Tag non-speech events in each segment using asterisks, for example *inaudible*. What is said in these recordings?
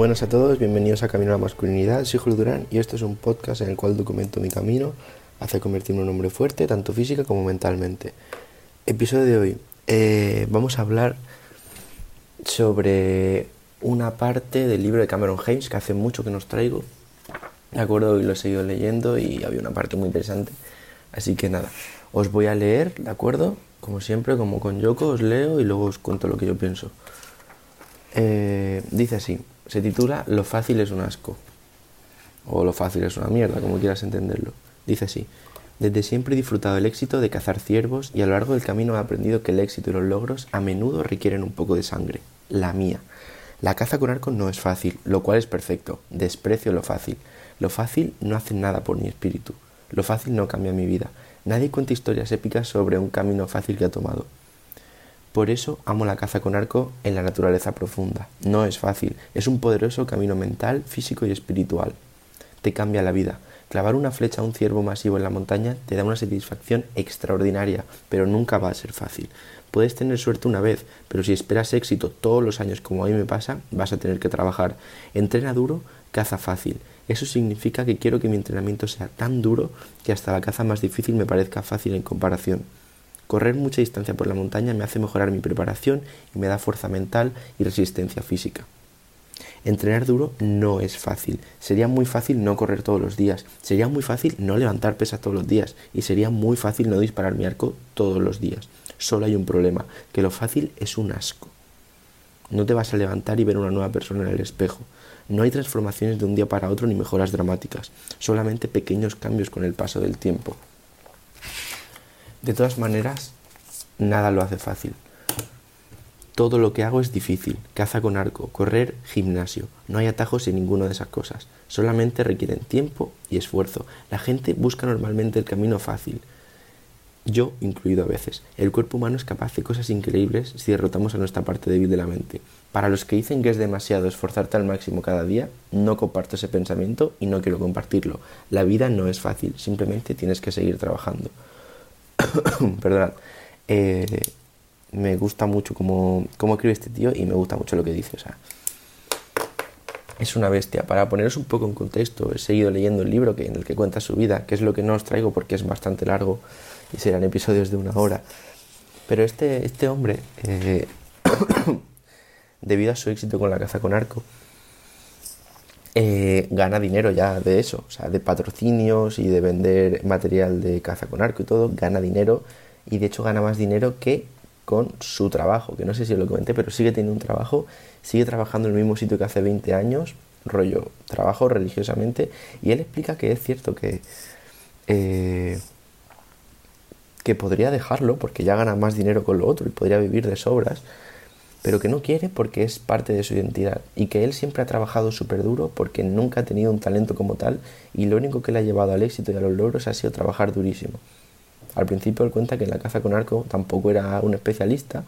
Buenas a todos, bienvenidos a Camino a la Masculinidad. Soy Julio Durán y esto es un podcast en el cual documento mi camino hacia convertirme en un hombre fuerte, tanto física como mentalmente. Episodio de hoy. Eh, vamos a hablar sobre una parte del libro de Cameron Hayes que hace mucho que nos traigo. De acuerdo, hoy lo he seguido leyendo y había una parte muy interesante. Así que nada, os voy a leer, ¿de acuerdo? Como siempre, como con Yoko, os leo y luego os cuento lo que yo pienso. Eh, dice así, se titula Lo fácil es un asco. O lo fácil es una mierda, como quieras entenderlo. Dice así, desde siempre he disfrutado el éxito de cazar ciervos y a lo largo del camino he aprendido que el éxito y los logros a menudo requieren un poco de sangre, la mía. La caza con arco no es fácil, lo cual es perfecto. Desprecio lo fácil. Lo fácil no hace nada por mi espíritu. Lo fácil no cambia mi vida. Nadie cuenta historias épicas sobre un camino fácil que ha tomado. Por eso amo la caza con arco en la naturaleza profunda. No es fácil, es un poderoso camino mental, físico y espiritual. Te cambia la vida. Clavar una flecha a un ciervo masivo en la montaña te da una satisfacción extraordinaria, pero nunca va a ser fácil. Puedes tener suerte una vez, pero si esperas éxito todos los años como a mí me pasa, vas a tener que trabajar. Entrena duro, caza fácil. Eso significa que quiero que mi entrenamiento sea tan duro que hasta la caza más difícil me parezca fácil en comparación. Correr mucha distancia por la montaña me hace mejorar mi preparación y me da fuerza mental y resistencia física. Entrenar duro no es fácil. Sería muy fácil no correr todos los días. Sería muy fácil no levantar pesas todos los días. Y sería muy fácil no disparar mi arco todos los días. Solo hay un problema, que lo fácil es un asco. No te vas a levantar y ver una nueva persona en el espejo. No hay transformaciones de un día para otro ni mejoras dramáticas. Solamente pequeños cambios con el paso del tiempo. De todas maneras, nada lo hace fácil. Todo lo que hago es difícil. Caza con arco, correr, gimnasio. No hay atajos en ninguna de esas cosas. Solamente requieren tiempo y esfuerzo. La gente busca normalmente el camino fácil. Yo incluido a veces. El cuerpo humano es capaz de cosas increíbles si derrotamos a nuestra parte débil de la mente. Para los que dicen que es demasiado esforzarte al máximo cada día, no comparto ese pensamiento y no quiero compartirlo. La vida no es fácil, simplemente tienes que seguir trabajando. *coughs* Perdón. Eh, me gusta mucho cómo, cómo escribe este tío y me gusta mucho lo que dice. O sea, es una bestia. Para poneros un poco en contexto, he seguido leyendo el libro que, en el que cuenta su vida, que es lo que no os traigo porque es bastante largo y serán episodios de una hora. Pero este, este hombre, eh, *coughs* debido a su éxito con la caza con arco, eh, gana dinero ya de eso, o sea, de patrocinios y de vender material de caza con arco y todo, gana dinero y de hecho gana más dinero que con su trabajo, que no sé si lo comenté, pero sigue teniendo un trabajo, sigue trabajando en el mismo sitio que hace 20 años, rollo, trabajo religiosamente, y él explica que es cierto que, eh, que podría dejarlo porque ya gana más dinero con lo otro y podría vivir de sobras, pero que no quiere porque es parte de su identidad y que él siempre ha trabajado súper duro porque nunca ha tenido un talento como tal y lo único que le ha llevado al éxito y a los logros ha sido trabajar durísimo. Al principio él cuenta que en la caza con arco tampoco era un especialista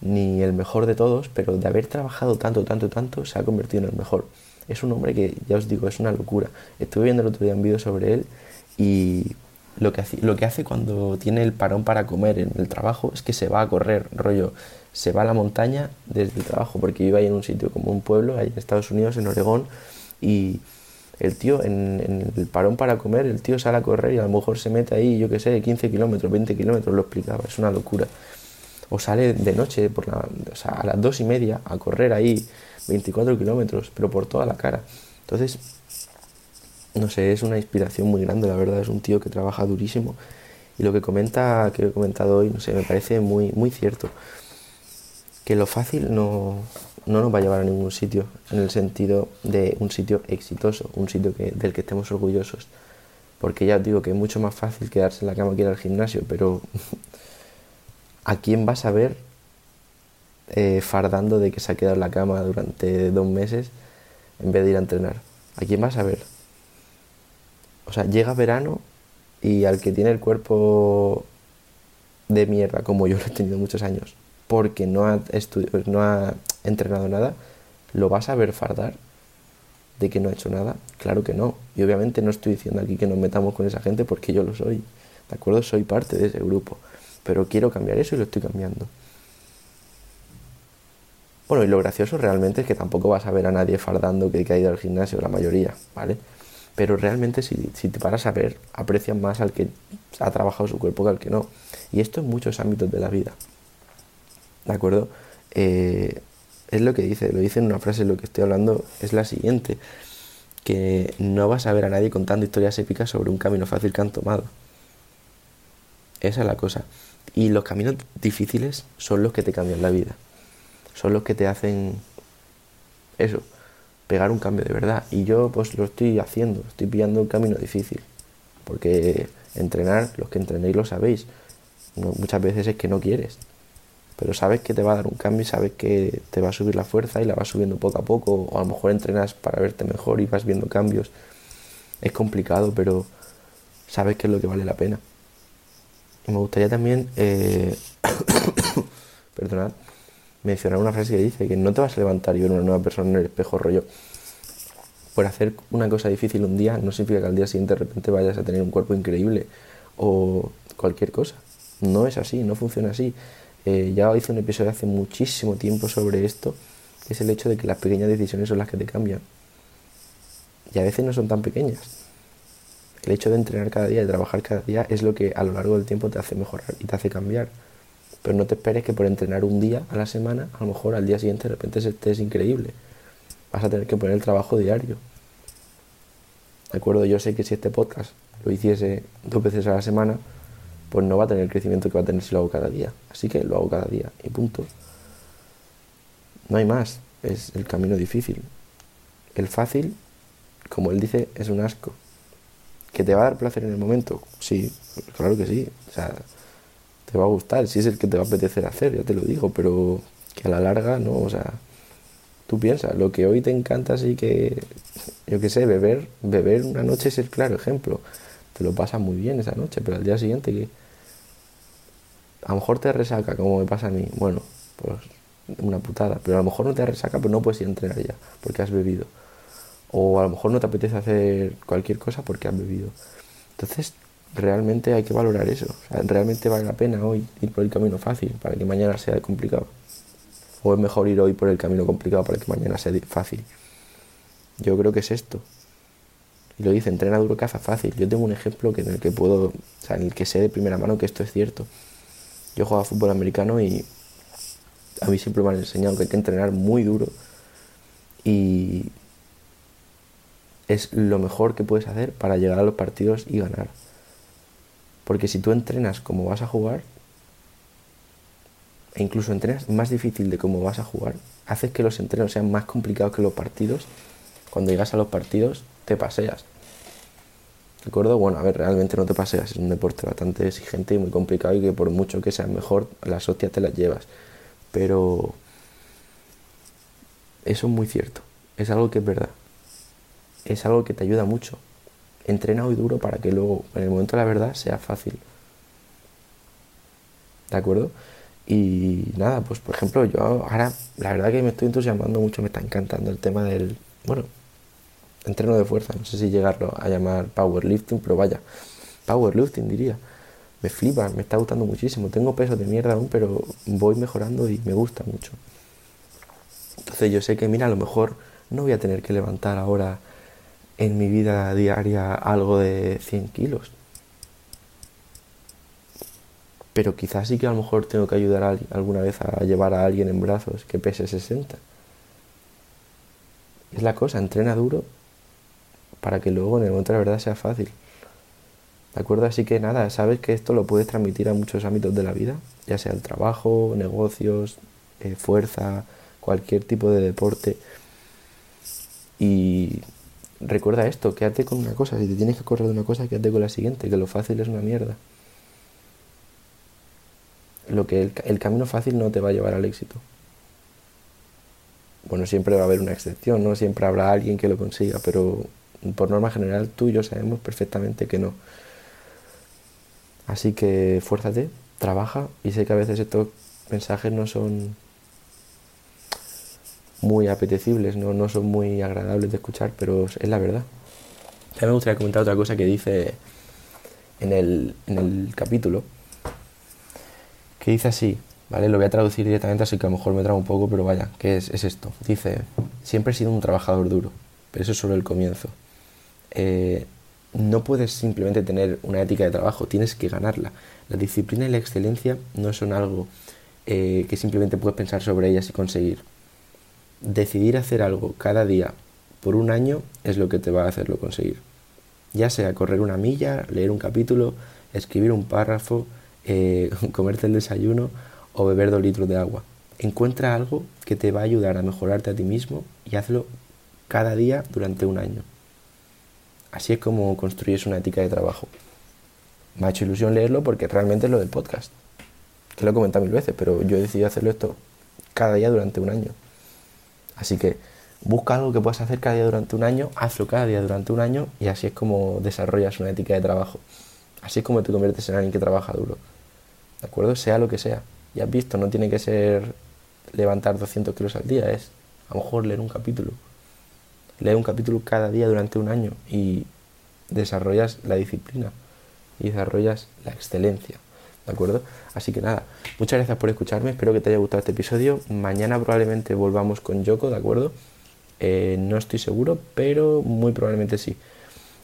ni el mejor de todos, pero de haber trabajado tanto, tanto, tanto se ha convertido en el mejor. Es un hombre que, ya os digo, es una locura. Estuve viendo el otro día un vídeo sobre él y lo que, hace, cuando tiene el parón para comer en el trabajo es que se va a correr, rollo, se va a la montaña desde el trabajo, porque vive ahí en un sitio como un pueblo, ahí en Estados Unidos, en Oregón, y el tío en, el parón para comer, el tío sale a correr y a lo mejor se mete ahí, yo qué sé, 15 kilómetros, 20 kilómetros, lo explicaba, es una locura. O sale de noche por la, a las dos y media a correr ahí 24 kilómetros, pero por toda la cara. Entonces, no sé, es una inspiración muy grande, la verdad, es un tío que trabaja durísimo. Y lo que comenta, que he comentado hoy, no sé, me parece muy, muy cierto. Que lo fácil no, no nos va a llevar a ningún sitio, en el sentido de un sitio exitoso, un sitio que, del que estemos orgullosos. Porque ya os digo que es mucho más fácil quedarse en la cama que ir al gimnasio, pero *laughs* ¿a quién vas a ver eh, fardando de que se ha quedado en la cama durante dos meses en vez de ir a entrenar? ¿A quién vas a ver? O sea, llega verano y al que tiene el cuerpo de mierda, como yo lo he tenido muchos años, porque no ha, no ha entrenado nada, ¿lo vas a ver fardar de que no ha hecho nada? Claro que no. Y obviamente no estoy diciendo aquí que nos metamos con esa gente porque yo lo soy. ¿De acuerdo? Soy parte de ese grupo. Pero quiero cambiar eso y lo estoy cambiando. Bueno, y lo gracioso realmente es que tampoco vas a ver a nadie fardando que, ha ido al gimnasio, la mayoría, ¿vale? Pero realmente si, te paras a ver, aprecian más al que ha trabajado su cuerpo que al que no. Y esto en muchos ámbitos de la vida. ¿De acuerdo? Eh, es lo que dice, lo dice en una frase, lo que estoy hablando es la siguiente, que no vas a ver a nadie contando historias épicas sobre un camino fácil que han tomado. Esa es la cosa. Y los caminos difíciles son los que te cambian la vida son los que te hacen eso, pegar un cambio de verdad. Y yo pues lo estoy haciendo, estoy pillando un camino difícil. Porque entrenar, los que entrenéis lo sabéis, muchas veces es que no quieres. Pero sabes que te va a dar un cambio y sabes que te va a subir la fuerza y la vas subiendo poco a poco. O a lo mejor entrenas para verte mejor y vas viendo cambios. Es complicado, pero sabes que es lo que vale la pena. Y me gustaría también, eh, *coughs* perdonad, mencionar una frase que dice que no te vas a levantar y ver una nueva persona en el espejo rollo. Por hacer una cosa difícil un día no significa que al día siguiente de repente vayas a tener un cuerpo increíble o cualquier cosa. No es así, no funciona así. Eh, ya hice un episodio hace muchísimo tiempo sobre esto, que es el hecho de que las pequeñas decisiones son las que te cambian. Y a veces no son tan pequeñas. El hecho de entrenar cada día, de trabajar cada día, es lo que a lo largo del tiempo te hace mejorar y te hace cambiar. Pero no te esperes que por entrenar un día a la semana, a lo mejor al día siguiente de repente estés increíble. Vas a tener que poner el trabajo diario. ¿De acuerdo? Yo sé que si este podcast lo hiciese dos veces a la semana, pues no va a tener el crecimiento que va a tener si lo hago cada día. Así que lo hago cada día y punto. No hay más. Es el camino difícil. El fácil, como él dice, es un asco. ¿Que te va a dar placer en el momento? Sí, claro que sí. O sea, te va a gustar, si es el que te va a apetecer hacer, ya te lo digo, pero que a la larga no, o sea, tú piensas, lo que hoy te encanta así que, yo qué sé, beber, beber una noche es el claro ejemplo, te lo pasas muy bien esa noche, pero al día siguiente que a lo mejor te resaca, como me pasa a mí, bueno, pues una putada, pero a lo mejor no te resaca, pero no puedes ir a entrenar ya, porque has bebido. O a lo mejor no te apetece hacer cualquier cosa porque has bebido. Entonces realmente hay que valorar eso. realmente vale la pena hoy ir por el camino fácil para que mañana sea complicado. O es mejor ir hoy por el camino complicado para que mañana sea fácil. Yo creo que es esto. Y lo dice, entrena duro, caza fácil. Yo tengo un ejemplo que en el que puedo, o sea, en el que sé de primera mano que esto es cierto. Yo jugaba fútbol americano y a mí siempre me han enseñado que hay que entrenar muy duro y es lo mejor que puedes hacer para llegar a los partidos y ganar. Porque si tú entrenas como vas a jugar, e incluso entrenas más difícil de cómo vas a jugar, haces que los entrenos sean más complicados que los partidos. Cuando llegas a los partidos, te paseas. ¿De acuerdo? Bueno, a ver, realmente no te paseas, es un deporte bastante exigente y muy complicado y que por mucho que sea mejor, las hostias te las llevas. Pero eso es muy cierto, es algo que es verdad, es algo que te ayuda mucho entrena hoy duro para que luego, en el momento de la verdad, sea fácil. ¿De acuerdo? Y nada, pues por ejemplo, yo ahora, la verdad que me estoy entusiasmando mucho, me está encantando el tema del, bueno, entreno de fuerza, no sé si llegarlo a llamar powerlifting, pero vaya, powerlifting diría. Me flipa, me está gustando muchísimo. Tengo peso de mierda aún, pero voy mejorando y me gusta mucho. Entonces yo sé que, mira, a lo mejor no voy a tener que levantar ahora en mi vida diaria algo de 100 kilos. Pero quizás sí que a lo mejor tengo que ayudar a alguna vez a llevar a alguien en brazos que pese 60. Es la cosa, entrena duro para que luego en el momento de la verdad sea fácil. ¿De acuerdo? Así que nada, sabes que esto lo puedes transmitir a muchos ámbitos de la vida, ya sea el trabajo, negocios, eh, fuerza, cualquier tipo de deporte. Y recuerda esto, quédate con una cosa. Si te tienes que correr de una cosa, quédate con la siguiente, que lo fácil es una mierda. Lo que el, camino fácil no te va a llevar al éxito. Bueno, siempre va a haber una excepción, ¿no? Siempre habrá alguien que lo consiga, pero por norma general tú y yo sabemos perfectamente que no. Así que fuérzate, trabaja y sé que a veces estos mensajes no son muy apetecibles, ¿no? no son muy agradables de escuchar, pero es la verdad. También me gustaría comentar otra cosa que dice en el, en el capítulo, que dice así, ¿Vale? Lo voy a traducir directamente, así que a lo mejor me trago un poco, pero vaya, ¿qué es, es esto? Dice, siempre he sido un trabajador duro, pero eso es solo el comienzo. Eh, no puedes simplemente tener una ética de trabajo, tienes que ganarla. La disciplina y la excelencia no son algo eh, que simplemente puedes pensar sobre ellas y conseguir. Decidir hacer algo cada día por un año es lo que te va a hacerlo conseguir. Ya sea correr una milla, leer un capítulo, escribir un párrafo, eh, *laughs* comerte el desayuno o beber dos litros de agua. Encuentra algo que te va a ayudar a mejorarte a ti mismo y hazlo cada día durante un año. Así es como construyes una ética de trabajo. Me ha hecho ilusión leerlo porque realmente es lo del podcast. Que lo he comentado mil veces, pero yo he decidido hacerlo esto cada día durante un año. Así que busca algo que puedas hacer cada día durante un año, hazlo cada día durante un año y así es como desarrollas una ética de trabajo. Así es como te conviertes en alguien que trabaja duro. ¿De acuerdo? Sea lo que sea. Ya has visto, no tiene que ser levantar 200 kilos al día, es a lo mejor leer un capítulo. Leer un capítulo cada día durante un año y desarrollas la disciplina y desarrollas la excelencia. ¿De acuerdo? Así que nada, muchas gracias por escucharme, espero que te haya gustado este episodio. Mañana probablemente volvamos con Yoko, ¿de acuerdo? Eh, no estoy seguro, pero muy probablemente sí.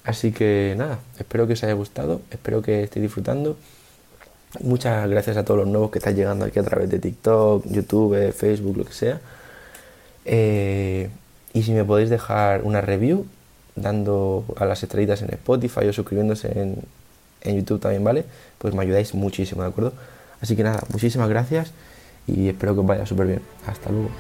Así que nada, espero que os haya gustado, espero que estéis disfrutando. Muchas gracias a todos los nuevos que están llegando aquí a través de TikTok, YouTube, Facebook, lo que sea. Eh, y si me podéis dejar una review, dando a las estrellitas en Spotify o suscribiéndose en, en YouTube también, ¿vale? Pues me ayudáis muchísimo, ¿de acuerdo? Así que nada, muchísimas gracias y espero que os vaya súper bien. Hasta luego.